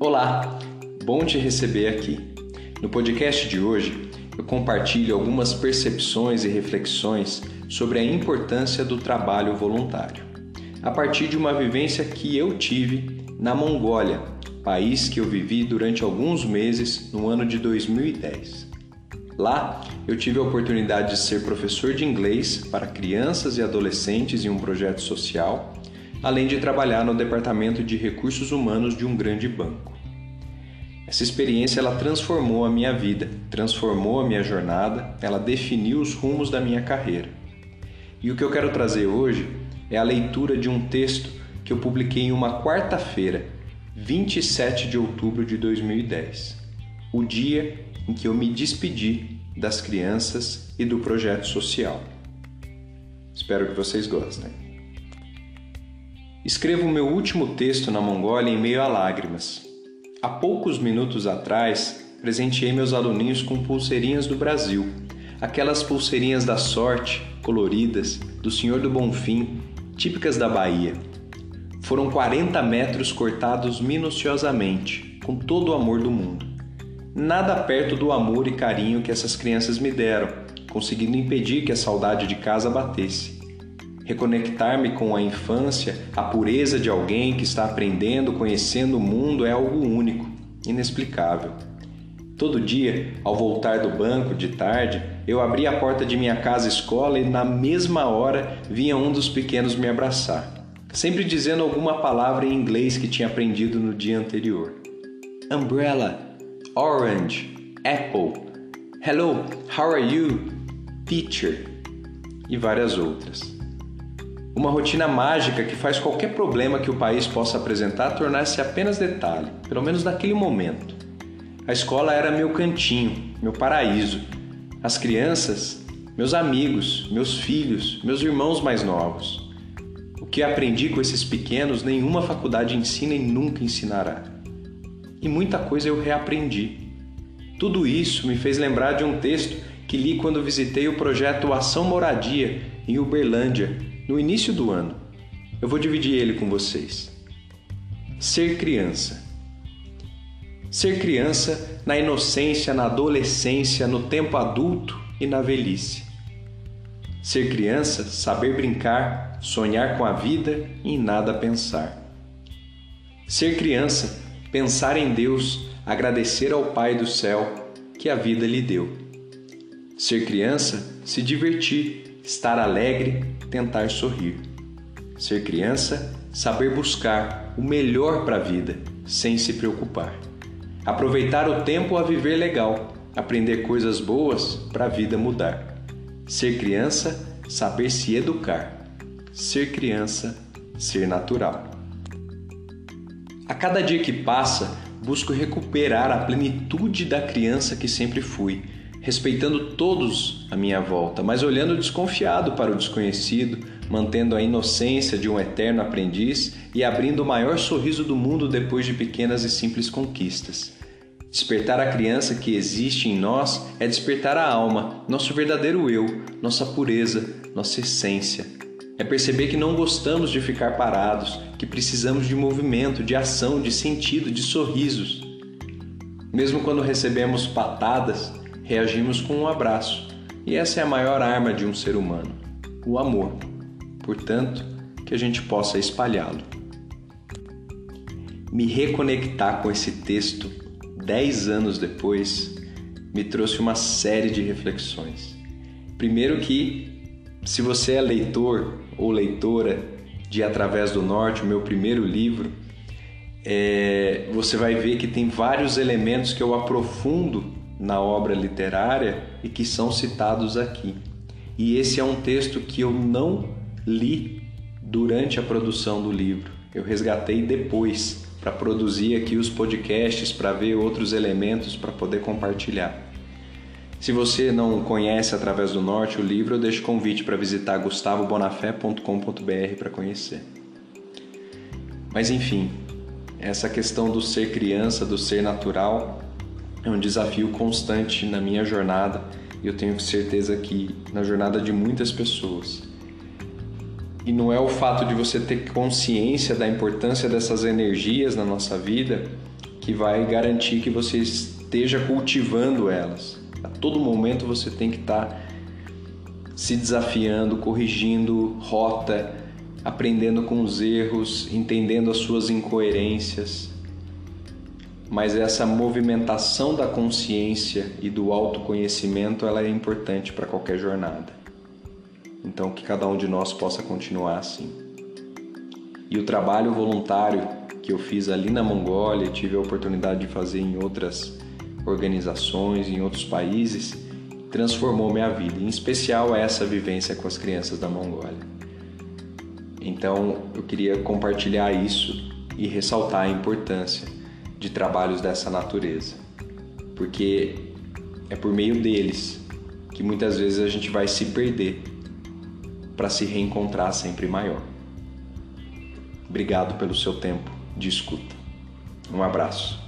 Olá, bom te receber aqui. No podcast de hoje, eu compartilho algumas percepções e reflexões sobre a importância do trabalho voluntário, a partir de uma vivência que eu tive na Mongólia, país que eu vivi durante alguns meses no ano de 2010. Lá, eu tive a oportunidade de ser professor de inglês para crianças e adolescentes em um projeto social além de trabalhar no departamento de recursos humanos de um grande banco. Essa experiência ela transformou a minha vida, transformou a minha jornada, ela definiu os rumos da minha carreira. E o que eu quero trazer hoje é a leitura de um texto que eu publiquei em uma quarta-feira, 27 de outubro de 2010, o dia em que eu me despedi das crianças e do projeto social. Espero que vocês gostem. Escrevo meu último texto na Mongólia em meio a lágrimas. Há poucos minutos atrás, presenteei meus aluninhos com pulseirinhas do Brasil, aquelas pulseirinhas da sorte, coloridas, do Senhor do Bonfim, típicas da Bahia. Foram 40 metros cortados minuciosamente, com todo o amor do mundo. Nada perto do amor e carinho que essas crianças me deram, conseguindo impedir que a saudade de casa batesse reconectar-me com a infância, a pureza de alguém que está aprendendo, conhecendo o mundo é algo único, inexplicável. Todo dia, ao voltar do banco de tarde, eu abria a porta de minha casa-escola e na mesma hora vinha um dos pequenos me abraçar, sempre dizendo alguma palavra em inglês que tinha aprendido no dia anterior. Umbrella, orange, apple, hello, how are you, teacher e várias outras. Uma rotina mágica que faz qualquer problema que o país possa apresentar tornar-se apenas detalhe, pelo menos naquele momento. A escola era meu cantinho, meu paraíso. As crianças, meus amigos, meus filhos, meus irmãos mais novos. O que aprendi com esses pequenos, nenhuma faculdade ensina e nunca ensinará. E muita coisa eu reaprendi. Tudo isso me fez lembrar de um texto que li quando visitei o projeto Ação Moradia em Uberlândia, no início do ano. Eu vou dividir ele com vocês. Ser criança. Ser criança na inocência, na adolescência, no tempo adulto e na velhice. Ser criança, saber brincar, sonhar com a vida e em nada pensar. Ser criança, pensar em Deus, agradecer ao Pai do céu que a vida lhe deu. Ser criança, se divertir, estar alegre, tentar sorrir. Ser criança, saber buscar o melhor para a vida, sem se preocupar. Aproveitar o tempo a viver legal, aprender coisas boas para a vida mudar. Ser criança, saber se educar. Ser criança, ser natural. A cada dia que passa, busco recuperar a plenitude da criança que sempre fui respeitando todos à minha volta, mas olhando desconfiado para o desconhecido, mantendo a inocência de um eterno aprendiz e abrindo o maior sorriso do mundo depois de pequenas e simples conquistas. Despertar a criança que existe em nós é despertar a alma, nosso verdadeiro eu, nossa pureza, nossa essência. É perceber que não gostamos de ficar parados, que precisamos de movimento, de ação, de sentido, de sorrisos. Mesmo quando recebemos patadas, reagimos com um abraço. E essa é a maior arma de um ser humano, o amor. Portanto, que a gente possa espalhá-lo. Me reconectar com esse texto dez anos depois me trouxe uma série de reflexões. Primeiro que, se você é leitor ou leitora de Através do Norte, o meu primeiro livro, é, você vai ver que tem vários elementos que eu aprofundo na obra literária e que são citados aqui. E esse é um texto que eu não li durante a produção do livro. Eu resgatei depois para produzir aqui os podcasts, para ver outros elementos para poder compartilhar. Se você não conhece através do Norte o livro, eu deixo convite para visitar gustavobonafé.com.br para conhecer. Mas enfim, essa questão do ser criança, do ser natural, é um desafio constante na minha jornada e eu tenho certeza que na jornada de muitas pessoas. E não é o fato de você ter consciência da importância dessas energias na nossa vida que vai garantir que você esteja cultivando elas. A todo momento você tem que estar tá se desafiando, corrigindo rota, aprendendo com os erros, entendendo as suas incoerências. Mas essa movimentação da consciência e do autoconhecimento, ela é importante para qualquer jornada. Então que cada um de nós possa continuar assim. E o trabalho voluntário que eu fiz ali na Mongólia, tive a oportunidade de fazer em outras organizações, em outros países, transformou minha vida, em especial essa vivência com as crianças da Mongólia. Então, eu queria compartilhar isso e ressaltar a importância de trabalhos dessa natureza, porque é por meio deles que muitas vezes a gente vai se perder para se reencontrar sempre maior. Obrigado pelo seu tempo de escuta. Um abraço.